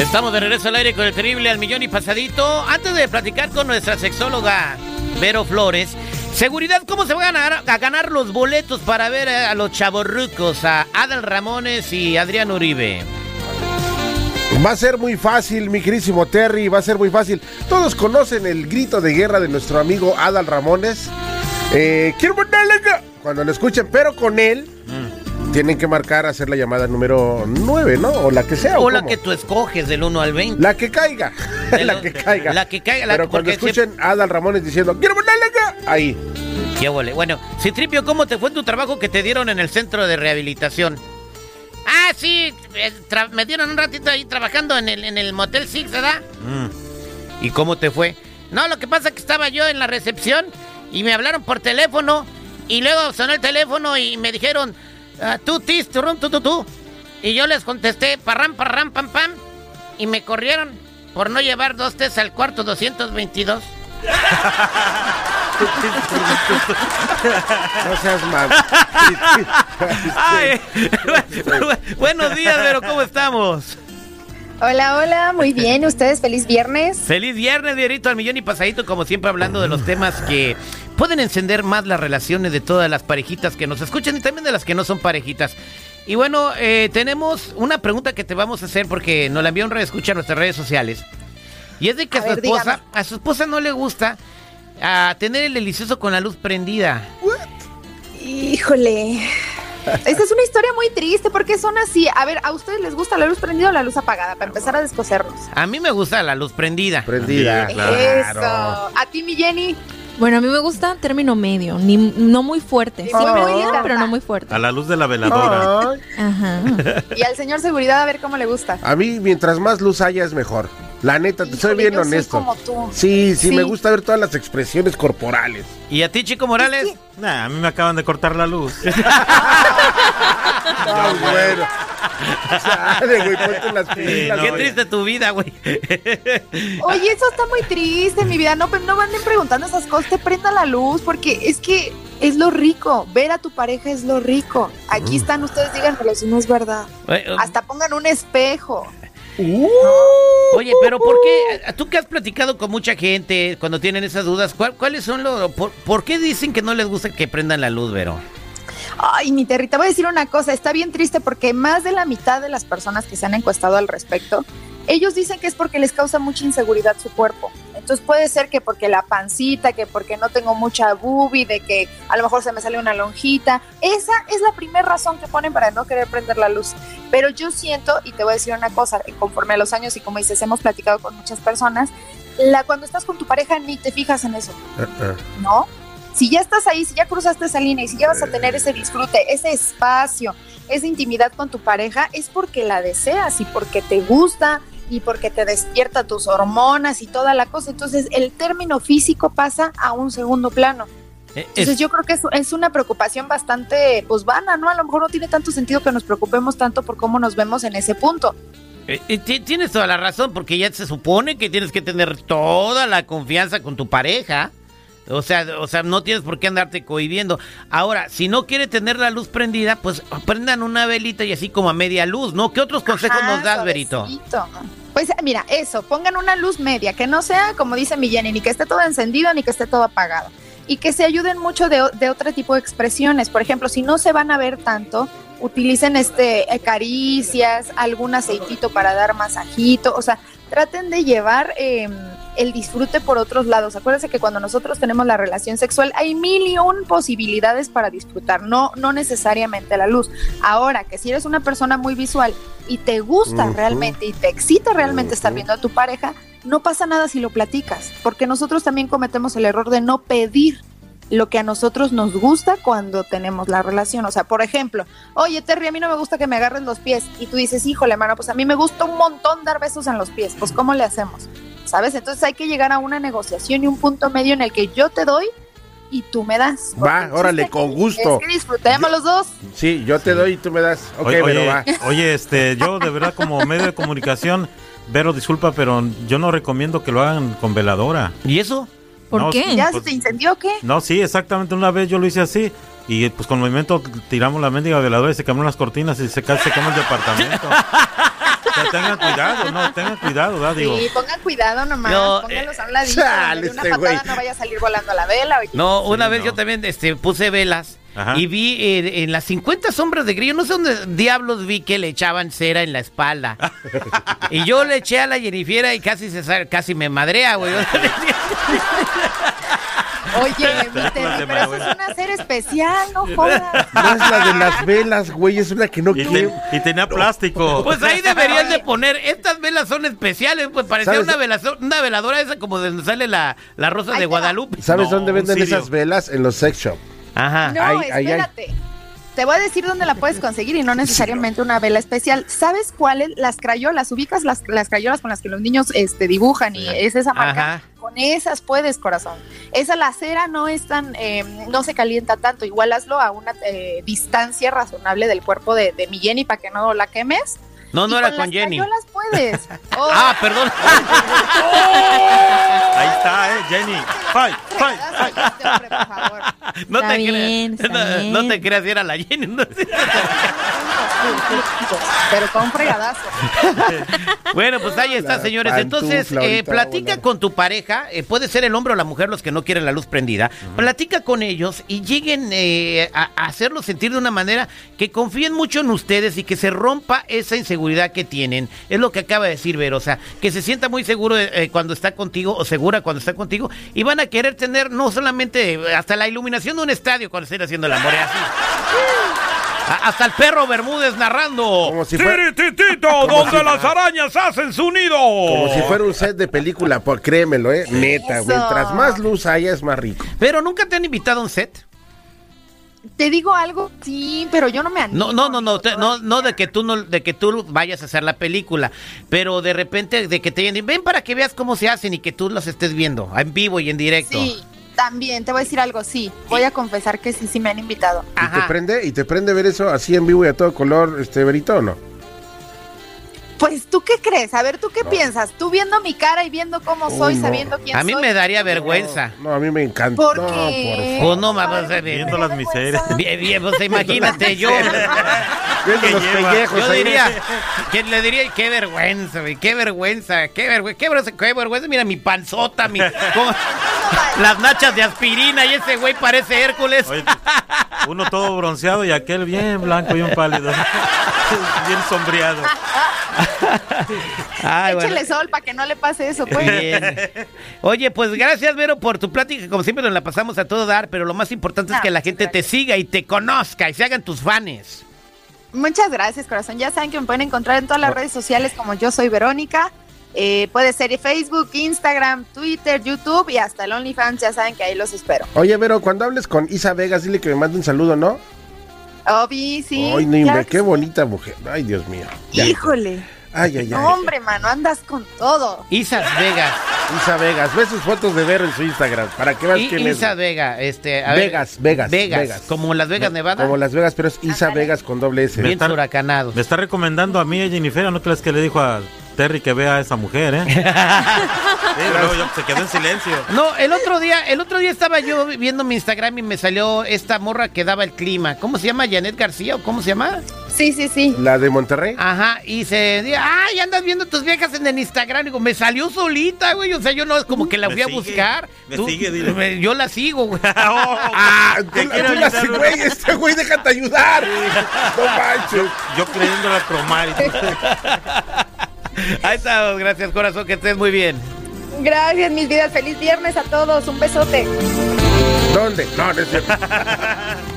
Estamos de regreso al aire con el terrible al millón y pasadito. Antes de platicar con nuestra sexóloga Vero Flores, seguridad, ¿cómo se van a ganar, a ganar los boletos para ver a los chavorrucos, a Adal Ramones y Adrián Uribe? Va a ser muy fácil, mi querísimo Terry, va a ser muy fácil. Todos conocen el grito de guerra de nuestro amigo Adal Ramones. Eh, quiero mandarle cuando lo escuchen, pero con él tienen que marcar, hacer la llamada número 9, ¿no? O la que sea. O, ¿o la que tú escoges, del 1 al 20. La que caiga. La que caiga. la que caiga, la- Pero cuando escuchen a Adal Ramones diciendo, quiero acá, ahí. Qué huele. Bueno, Citripio, ¿cómo te fue tu trabajo que te dieron en el centro de rehabilitación? Ah, sí, eh, me dieron un ratito ahí trabajando en el, en el Motel Six, ¿verdad? Mm. ¿Y cómo te fue? No, lo que pasa es que estaba yo en la recepción y me hablaron por teléfono y luego sonó el teléfono y me dijeron, tú, tis, turrón, tú, tú, tú. Y yo les contesté, parram, parram, pam, pam. Y me corrieron por no llevar dos tés al cuarto 222. No seas mal. Ay, buenos días, pero ¿cómo estamos? Hola, hola, muy bien. ¿Ustedes feliz viernes? Feliz viernes, dinerito al millón y pasadito, como siempre hablando de los temas que pueden encender más las relaciones de todas las parejitas que nos escuchan y también de las que no son parejitas. Y bueno, eh, tenemos una pregunta que te vamos a hacer porque nos la envió un escucha en nuestras redes sociales. Y es de que a, A su ver, esposa, dígame. a su esposa no le gusta ah, tener el delicioso con la luz prendida. Híjole. Esta es una historia muy triste porque son así. A ver, ¿a ustedes les gusta la luz prendida o la luz apagada? Para empezar a descosernos. A mí me gusta la luz prendida. Prendida. Eso. ¿A ti, mi Jenny? Bueno, a mí me gusta término medio, ni, no muy fuerte. Sí, Oh. muy pero no muy fuerte. A la luz de la veladora. Ajá. Y al señor seguridad a ver cómo le gusta. a mí, mientras más luz haya, es mejor. La neta, te soy bien yo soy honesto. como tú. Sí, sí, Sí. me gusta ver todas las expresiones corporales. ¿Y a ti, Chico Morales? Nah, a mí me acaban de cortar la luz. No, bueno. Chale, güey, ponte las pilas. no, Qué triste tu vida, güey. Oye, eso está muy triste, mi vida. No, pero no anden preguntando esas cosas. Te prenda la luz porque es que es lo rico. Ver a tu pareja es lo rico. Aquí están ustedes, díganmelo si no es verdad. Eh, Hasta pongan un espejo. Uh, Oye, pero ¿por qué? Tú que has platicado con mucha gente cuando tienen esas dudas, ¿cuál- ¿cuáles son los... Por, por qué dicen que no les gusta que prendan la luz, Vero? Ay, mi Terry, te voy a decir una cosa, está bien triste porque más de la mitad de las personas que se han encuestado al respecto, ellos dicen que es porque les causa mucha inseguridad su cuerpo. Entonces puede ser que porque la pancita, que porque no tengo mucha boobie, de que a lo mejor se me sale una lonjita. Esa es la primera razón que ponen para no querer prender la luz. Pero yo siento, y te voy a decir una cosa, conforme a los años y como dices, hemos platicado con muchas personas, la, cuando estás con tu pareja ni te fijas en eso. uh-uh. ¿no? Si ya estás ahí, si ya cruzaste esa línea y si ya vas a tener ese disfrute, ese espacio, esa intimidad con tu pareja, es porque la deseas y porque te gusta y porque te despierta tus hormonas y toda la cosa. Entonces, el término físico pasa a un segundo plano. Eh, Entonces, es- yo creo que es, es una preocupación bastante, pues, vana, ¿no? A lo mejor no tiene tanto sentido que nos preocupemos tanto por cómo nos vemos en ese punto. eh, ti- tienes toda la razón, porque ya se supone que tienes que tener toda la confianza con tu pareja. O sea, o sea, no tienes por qué andarte cohibiendo. Ahora, si no quiere tener la luz prendida, pues prendan una velita y así como a media luz, ¿no? ¿Qué otros consejos Ajá, nos das, Verito? suavecito. Pues mira, eso, pongan una luz media, que no sea, como dice mi Jenny, ni que esté todo encendido ni que esté todo apagado. Y que se ayuden mucho de, de otro tipo de expresiones. Por ejemplo, si no se van a ver tanto, utilicen este eh, caricias, algún aceitito para dar masajito. O sea, traten de llevar eh, el disfrute por otros lados. Acuérdense que cuando nosotros tenemos la relación sexual hay mil y un posibilidades para disfrutar, no, no necesariamente la luz. Ahora, que si eres una persona muy visual y te gusta realmente y te excita realmente estar viendo a tu pareja, no pasa nada si lo platicas, porque nosotros también cometemos el error de no pedir lo que a nosotros nos gusta cuando tenemos la relación. O sea, por ejemplo, oye Terry, a mí no me gusta que me agarren los pies. Y tú dices, híjole, mano, pues a mí me gusta un montón dar besos en los pies. Pues ¿cómo le hacemos? ¿Sabes? Entonces hay que llegar a una negociación y un punto medio en el que yo te doy y tú me das. Porque Va, órale, con gusto. Es que disfrutemos los dos. Sí, yo te doy y tú me das. Ok, oye, pero oye, va. oye, este, yo de verdad como medio de comunicación, Vero, disculpa, pero yo no recomiendo que lo hagan con veladora. ¿Y eso? ¿Por No, qué? ¿Ya Pues- se te incendió o qué? No, sí, exactamente. Una vez yo lo hice así. Y pues con movimiento tiramos la mendiga veladora y se quemaron las cortinas y se, se quemó el departamento. Pero tengan cuidado, no, tengan cuidado, ¿verdad? Digo, Sí, pongan cuidado nomás, No, pónganlos eh, a un ladito, chale, donde de una este patada no vaya a salir volando la vela. oye. No, una Sí, vez no. yo también este, puse velas Ajá. y vi eh, en las 50 sombras de grillo, no sé dónde diablos vi que le echaban cera en la espalda. y yo le eché a la Jennifiera y casi se casi me madrea, güey. Oye, mi Terry, pero eso es una serie especial, no jodas. No es la de las velas, güey, es una que no y, quiere. ten- y tenía plástico. Pues ahí deberían de poner, estas velas son especiales, pues parecía ¿Sabes? una, velazo- una veladora esa como de donde sale la, la rosa de. Guadalupe. ¿Sabes No, dónde venden esas velas? En los sex shop. Ajá. No, Ahí, ahí, ahí. espérate. Te voy a decir dónde la puedes conseguir y no necesariamente una vela especial. ¿Sabes cuáles? Las crayolas, ubicas las, las crayolas con las que los niños este, dibujan y es esa marca. Ajá. Con esas puedes, corazón. Esa la cera no es tan, eh, no se calienta tanto. Igual hazlo a una eh, distancia razonable del cuerpo de, de mi Jenny para que no la quemes. No, no Y era con con las Jenny. crayolas puedes. Oh, Ah, perdón. Ahí está, ¿eh? Jenny. Fight, fight. No Está te bien, creas. No, no te creas, era la Jenny. ¿no? Pero con un fregadazo. Bueno, pues ahí está, La señores. Entonces, eh, platica con tu pareja, eh, puede ser el hombre o la mujer los que no quieren la luz prendida. Platica con ellos y lleguen eh, a, a hacerlos sentir de una manera que confíen mucho en ustedes y que se rompa esa inseguridad que tienen. Es lo que acaba de decir Vero, o sea, que se sienta muy seguro eh, cuando está contigo o segura cuando está contigo y van a querer tener no solamente hasta la iluminación de un estadio cuando estén haciendo el amor, así. Hasta el perro Bermúdez narrando. Como si fuera- Tirititito, Como donde si- las arañas hacen su nido. Como si fuera un set de película, por créemelo, ¿eh? Neta, Eso. mientras más luz haya es más rico. Pero nunca te han invitado a un set. Te digo algo, sí, pero yo no me animo. No, no, no, no, te- no, no de que tú no, de que tú vayas a hacer la película, pero de repente de que te ven para que veas cómo se hacen y que tú los estés viendo en vivo y en directo. Sí, también, te voy a decir algo, sí. Voy a confesar que sí, sí me han invitado. ¿Y te prende? ¿Y te prende ver eso así en vivo y a todo color, este Berito, o no? Pues, ¿tú qué crees? A ver, ¿tú qué piensas? Tú viendo mi cara y viendo cómo soy, no. sabiendo quién A mí soy. me daría vergüenza. No, a mí me encanta. ¿Por no, qué? Pues no, a ver. me da Viendo las miserias. Bien, bien, pues imagínate yo. Viendo los pellejos Yo diría, ¿quién le diría? Qué vergüenza, güey, qué vergüenza, qué vergüenza, qué vergüenza, qué vergüenza. Mira mi panzota, mi, las nachas de aspirina y ese güey parece Hércules. Oye, uno todo bronceado y aquel bien blanco y un pálido. bien sombreado. Ay, bueno. Échale sol para que no le pase eso, pues. Bien. Oye, pues gracias, Vero, por tu plática. Como siempre nos la pasamos a todo dar, pero lo más importante es que la gente te siga y te conozca y se hagan tus fans. Muchas gracias, corazón. Ya saben que me pueden encontrar en todas las redes sociales como yo soy Verónica. Eh, puede ser Facebook, Instagram, Twitter, YouTube y hasta el OnlyFans. Ya saben que ahí los espero. Oye, Vero, cuando hables con Isa Vegas, dile que me mande un saludo, ¿no? Obi, sí. Ay, no, claro qué bonita mujer. Ay, Dios mío. Ya. Híjole. Ay, ay, ay. Hombre, mano, andas con todo. Isas Vegas. Isa Vegas, ve sus fotos de Vero en su Instagram para que veas I- quién es. Isa Vega, este, a ver. Vegas, Vegas, Vegas, Vegas. como Las Vegas, Nevada. Como Las Vegas, pero es Isa. Vegas con doble S. Bien huracanados. Me está recomendando a mí, a Jennifer, ¿no crees que le dijo a Terry que vea a esa mujer, eh? Sí, luego yo- se quedó en silencio. No, el otro día, el otro día estaba yo viendo mi Instagram y me salió esta morra que daba el clima. ¿Cómo se llama? Janet García o cómo se llama? Sí, sí, sí. La de Monterrey. Ajá, y se dice, ay, andas viendo tus viejas en el Instagram. Digo, me salió solita, güey. O sea, yo no es como que la fui a buscar. me sigue, dile. me- Yo la sigo, güey. Ah, tú, Te la- quiero tú la haces, güey, este güey, déjate ayudar. No manches. Yo creyéndola cromar y tú- Ahí estamos, gracias, corazón, que estés muy bien. Gracias, mis vidas. Feliz viernes a todos. Un besote. ¿Dónde? No, no es cierto.